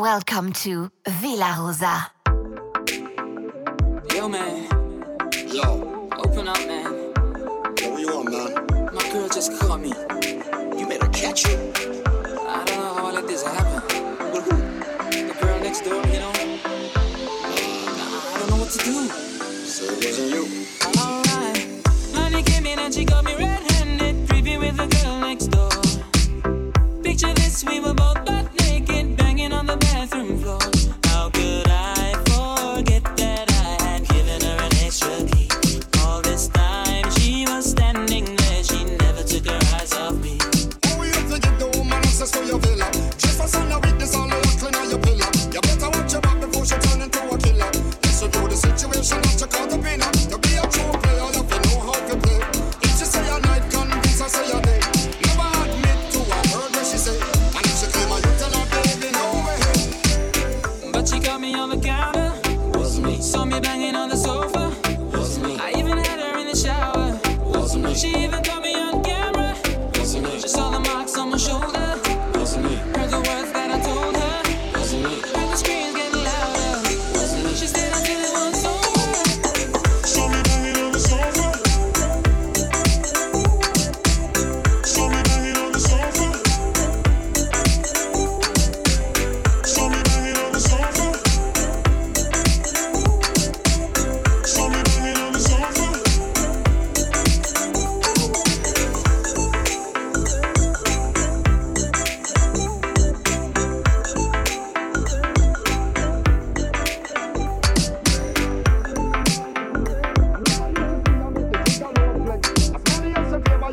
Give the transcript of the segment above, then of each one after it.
Welcome to Villa Rosa. Yo, man. Yo, Open up, man. what you want, man? My girl just caught me. You made her catch you? I don't know how I let this happen. With who? The girl next door, you know? I don't know what to do. So it wasn't you. Alright. Honey came in and she got me red-handed, creepy with the girl next door. Picture this, we were both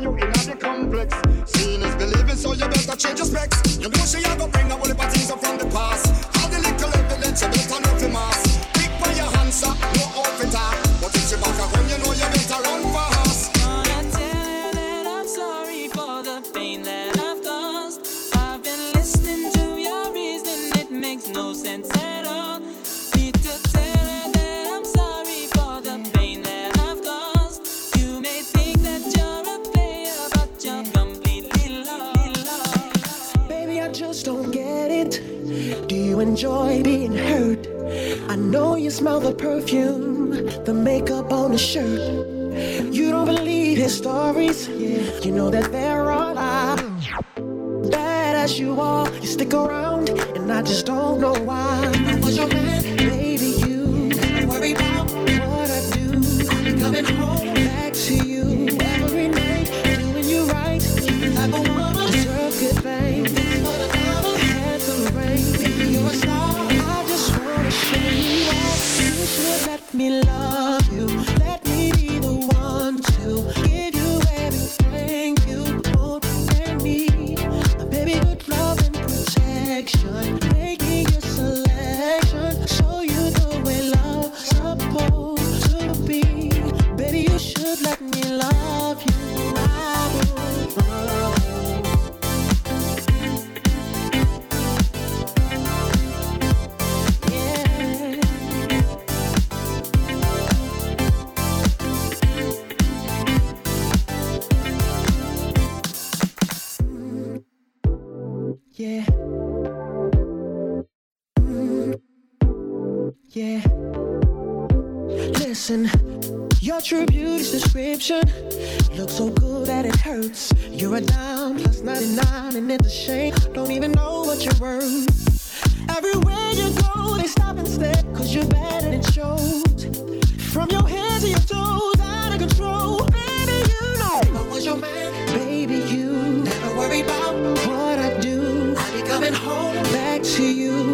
Seeing is believing, so you better change your specs. You know she a go bring a whole heap of things up from the past. Smell the perfume, the makeup on the shirt. You don't believe his stories. Yeah, you know that they're all lies. Bad as you are, you stick around, and I just don't know why. I was your man, baby. You don't worry about what I do. I'll be coming home back to you Yeah. Listen, your true beauty's description looks so good that it hurts. You're a dime plus 99, and it's a shame. Don't even know what you're worth. Everywhere you go, they stop and stare, cause you're bad and it shows. From your head to your toes, out of control. Baby, you know I was your man. Baby, you never worry about what I do. I'll be coming home back to you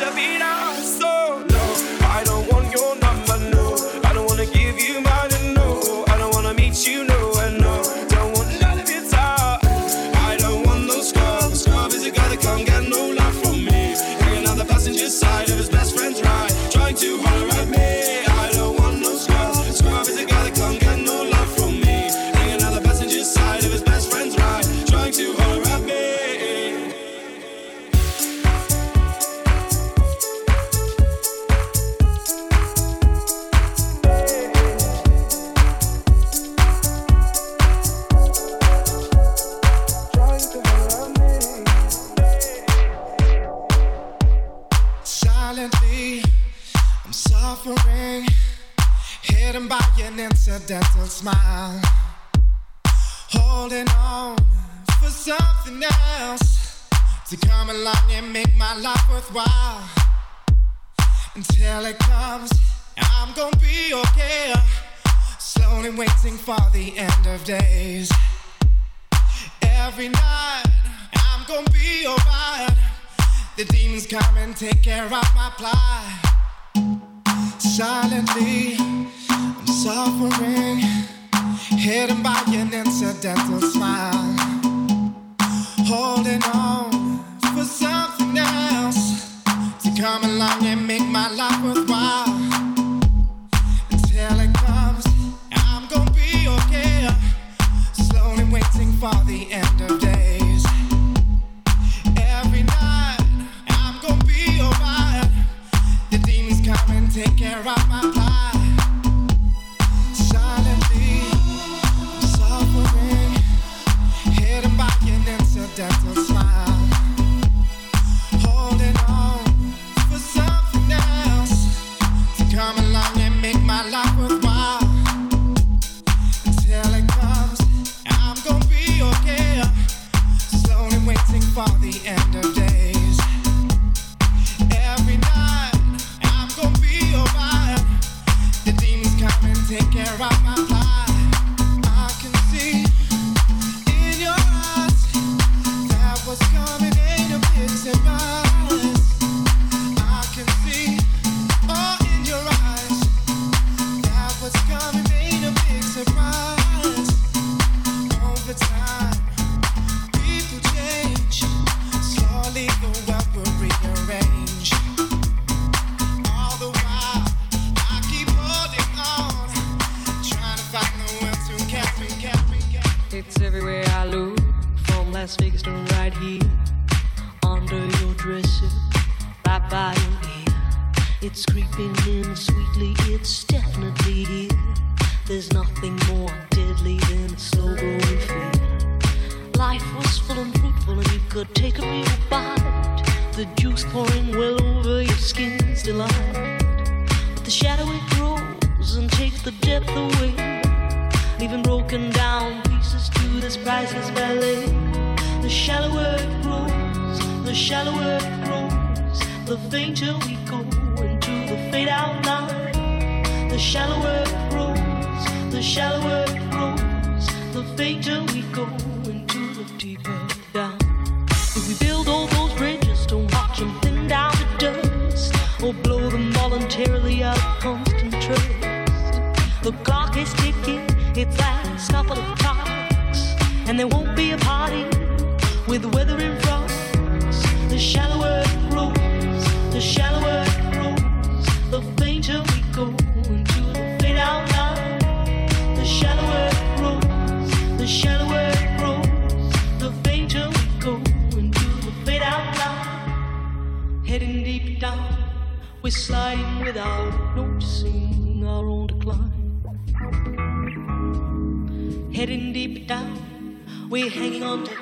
The beat up. tear up my ply. will blow them voluntarily out of constant trust. The clock is ticking, it's last couple of clocks, and there won't be a party with weather in front. The shallower it grows, the shallower it grows, the fainter we go into the fade out line. The shallower it grows, the shallower. we sliding without noticing our own decline. Heading deep down, we're hanging on to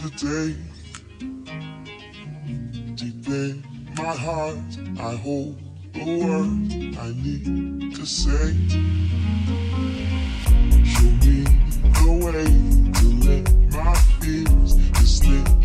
today. Deep in my heart, I hold the word I need to say. Show me the way to let my fears slip.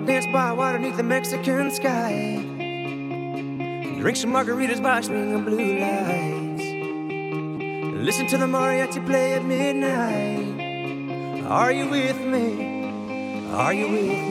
to dance by water neath the Mexican sky. Drink some margaritas by a string of blue lights. Listen to the mariachi play at midnight. Are you with me? Are you with me?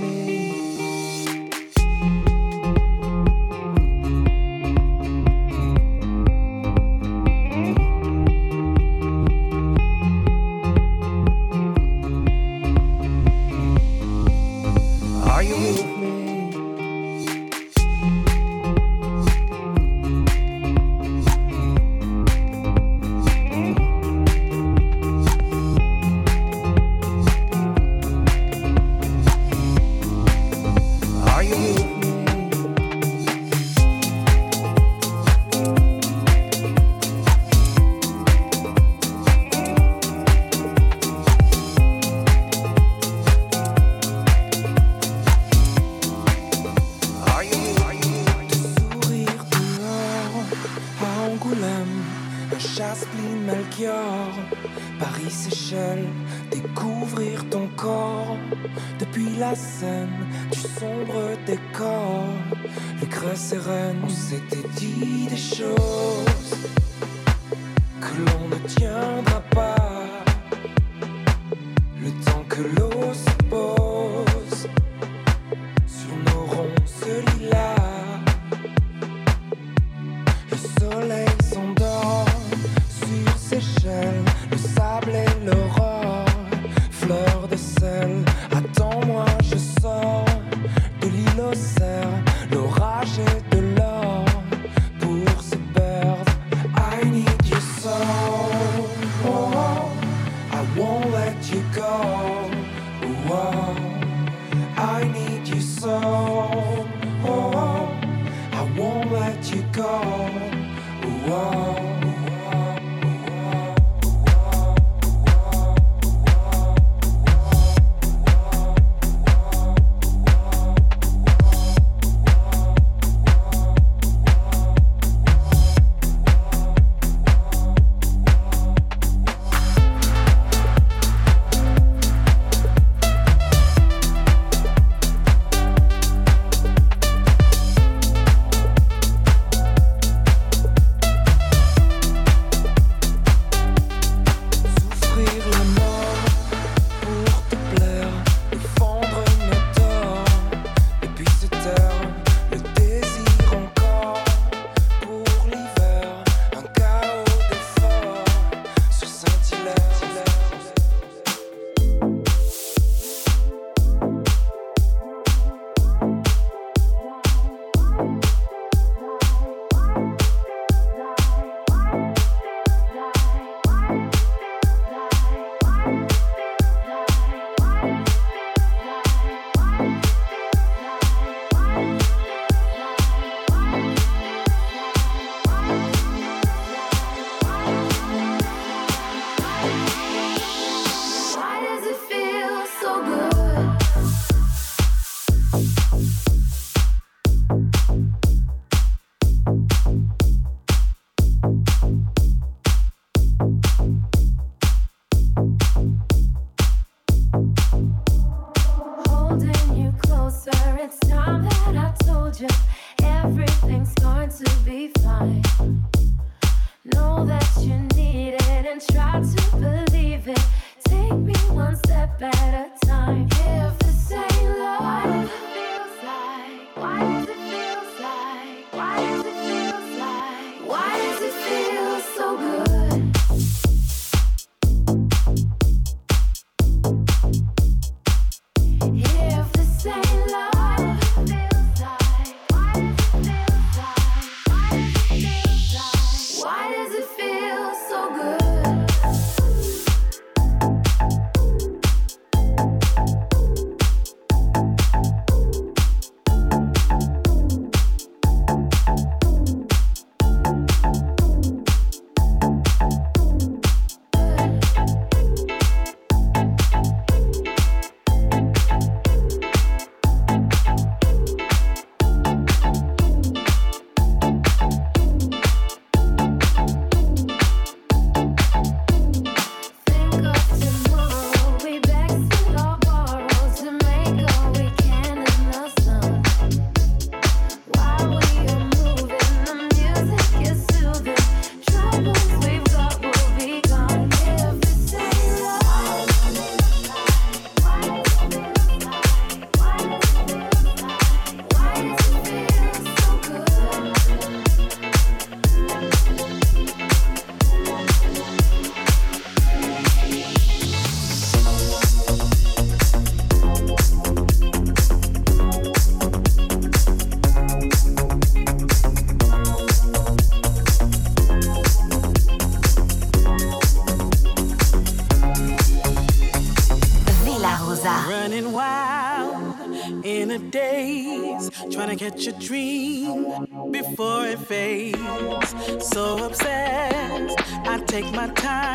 Catch a dream before it fades. So obsessed, I take my time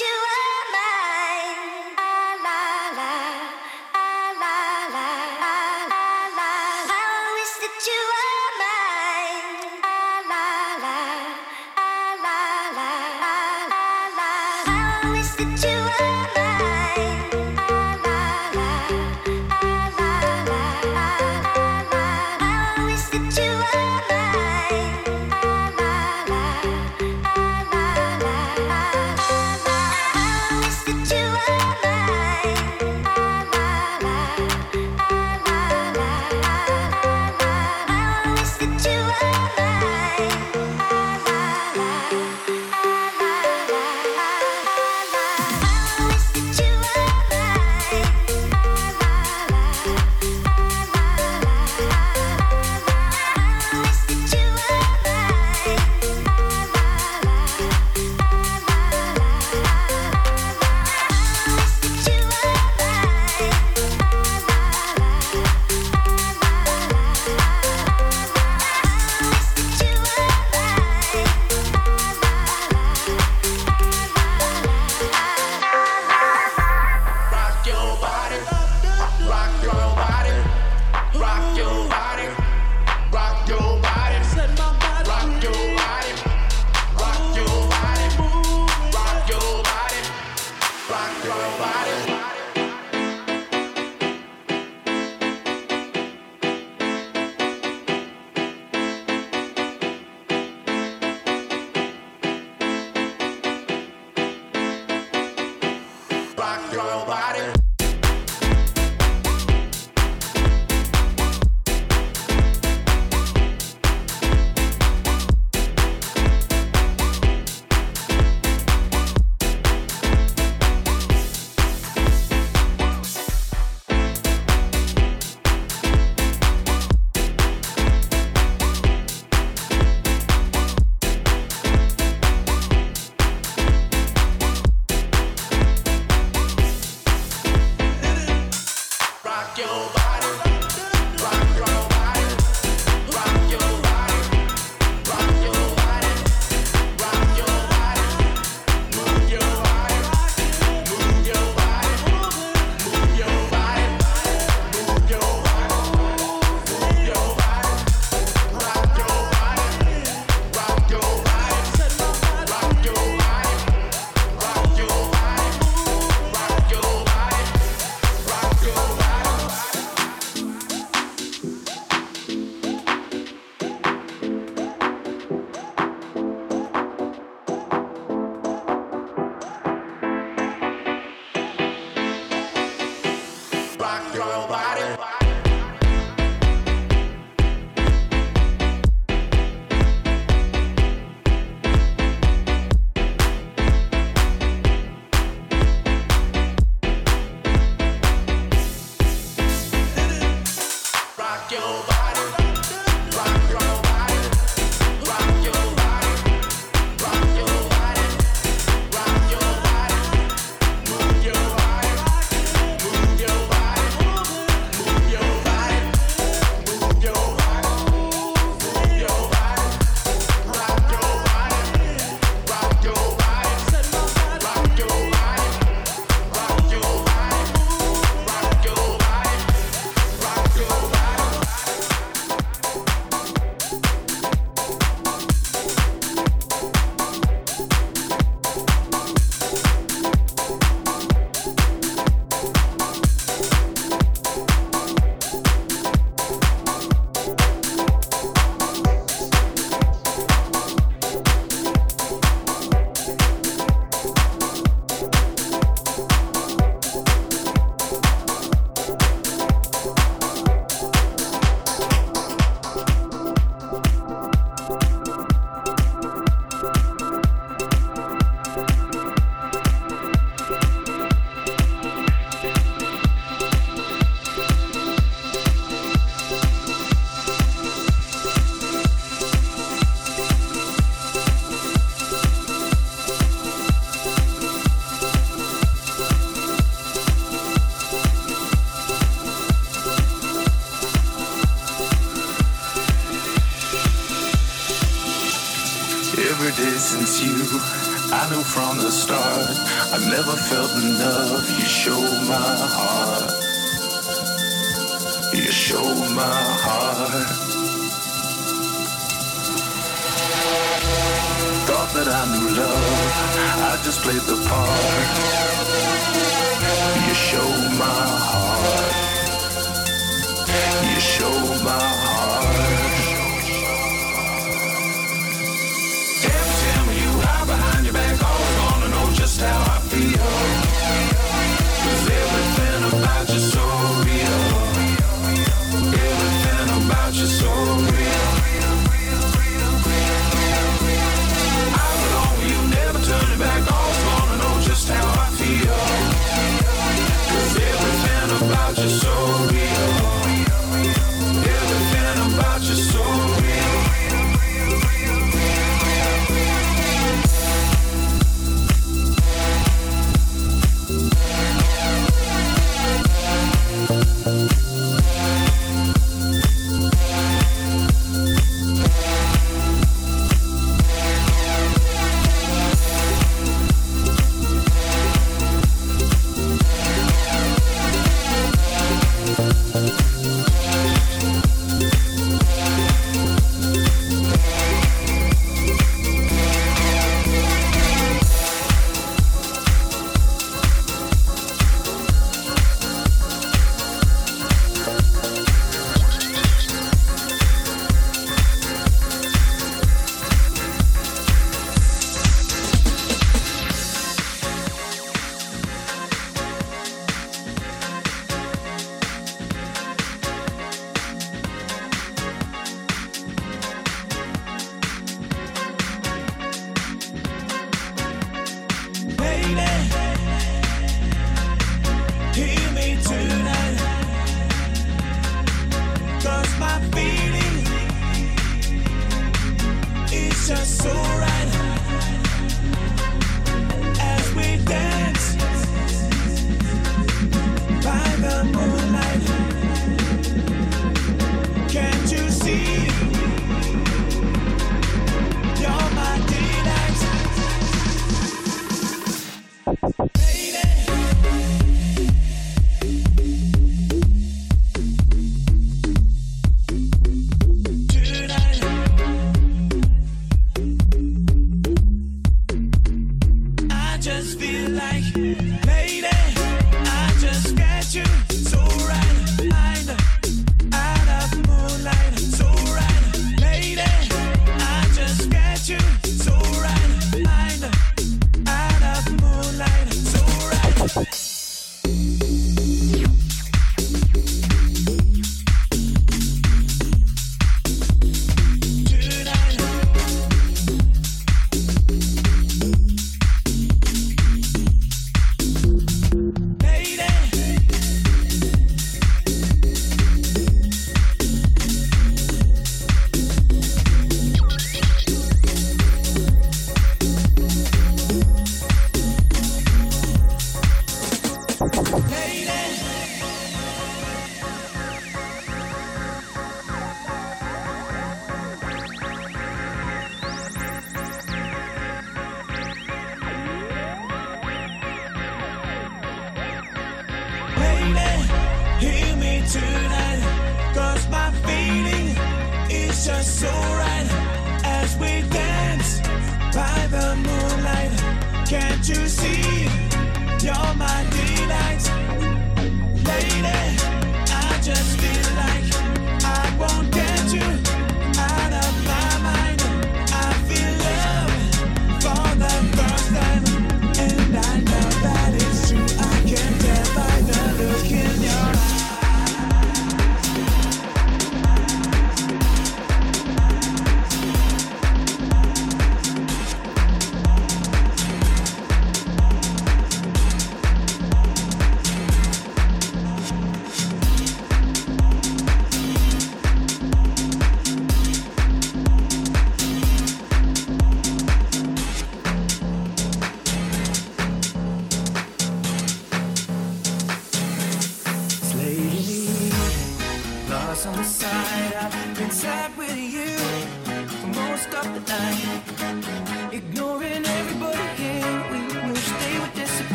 you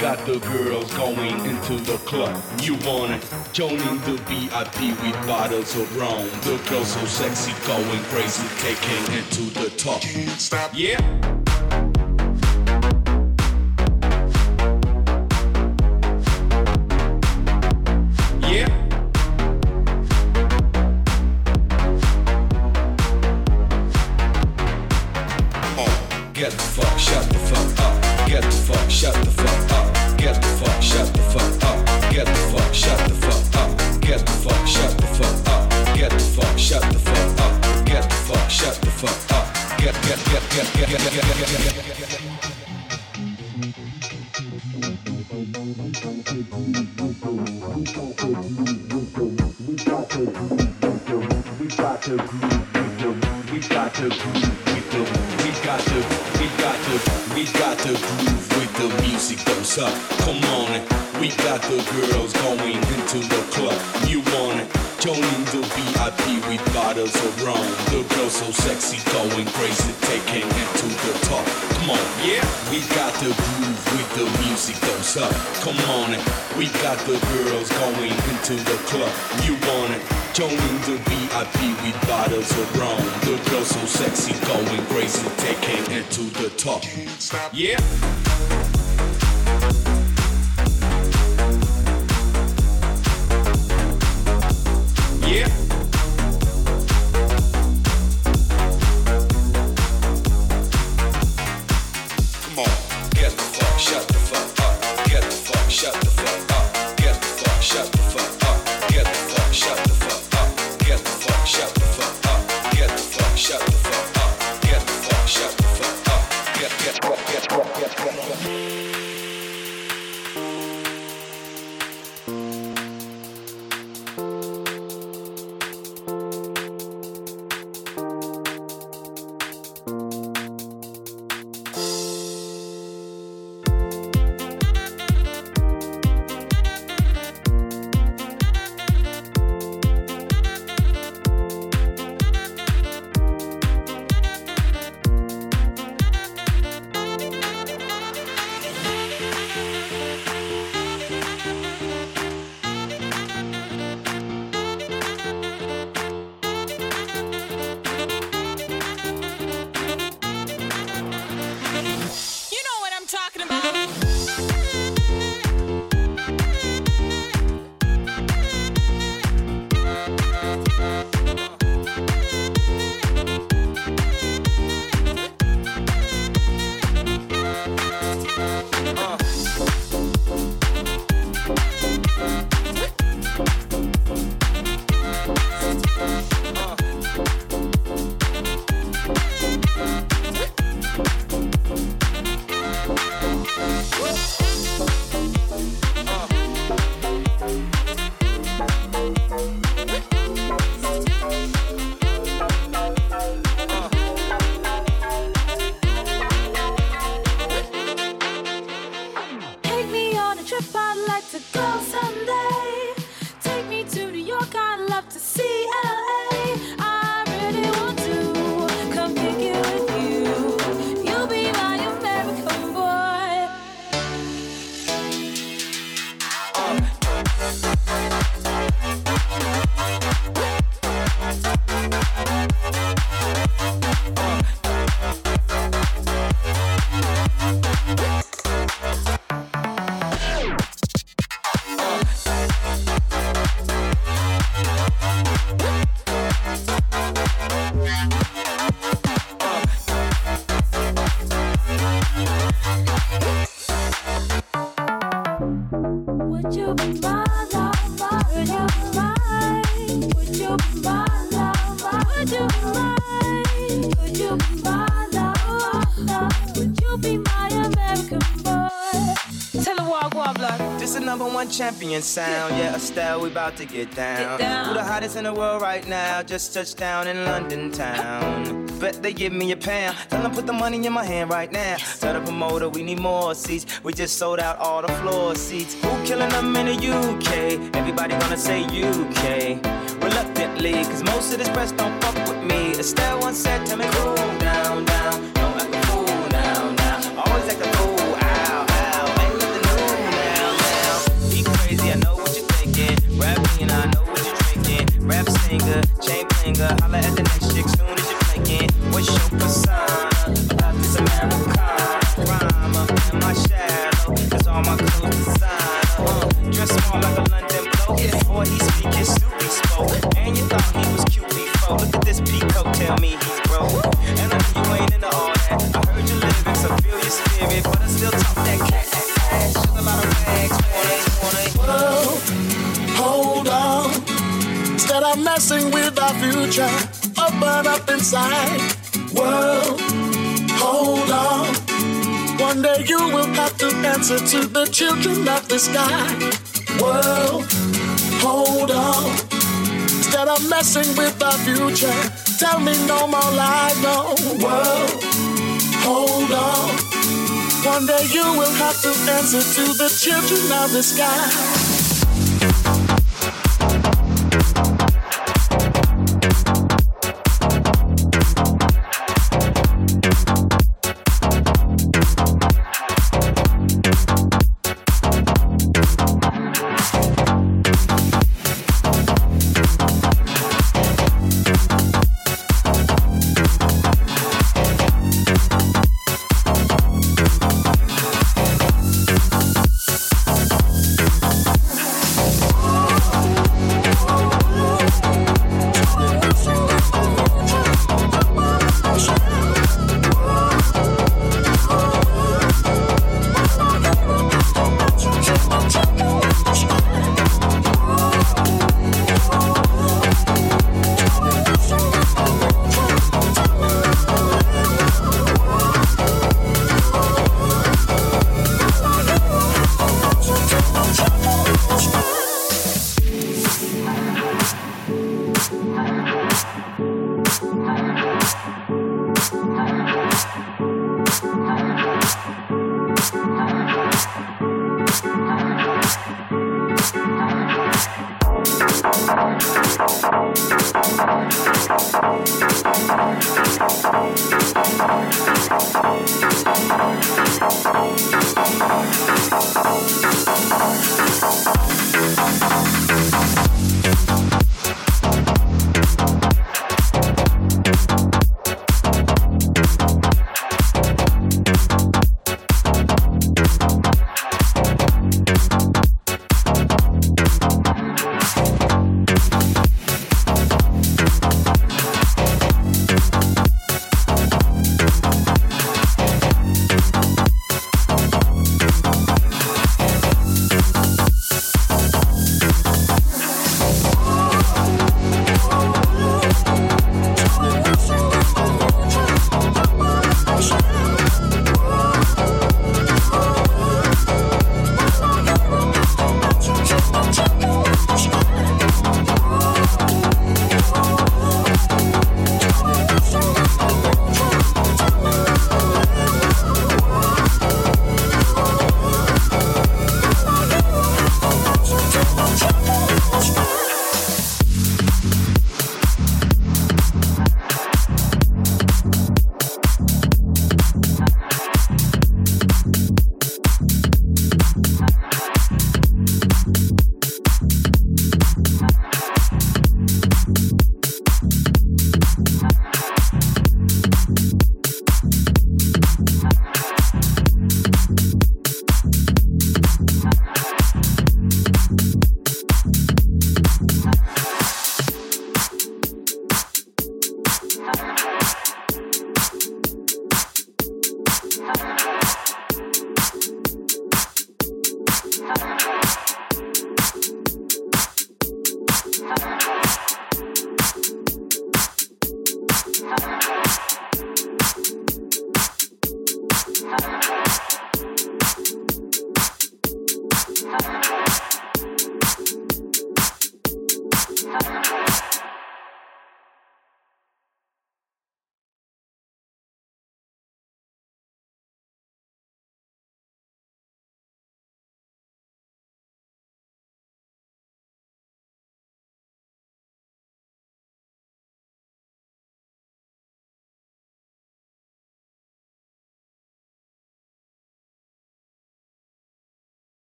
got the girls going into the club. You want it? Joining the VIP with bottles of rum. The girls so sexy, going crazy, taking it to the top. Stop. Yeah. so sexy, going crazy, taking it to the top. Yeah. Caribbean sound. Yeah, Estelle, we about to get down. get down. Who the hottest in the world right now? Just touched down in London town. Bet they give me a pound. Tell them put the money in my hand right now. Yes. Tell the promoter we need more seats. We just sold out all the floor seats. Who killing them in the UK? Everybody gonna say UK. Reluctantly, cause most of this press don't fuck with me. Estelle once said, to me Cause the children of the sky. World, hold on. Instead of messing with our future, tell me no more lies, no. World, hold on. One day you will have to answer to the children of the sky.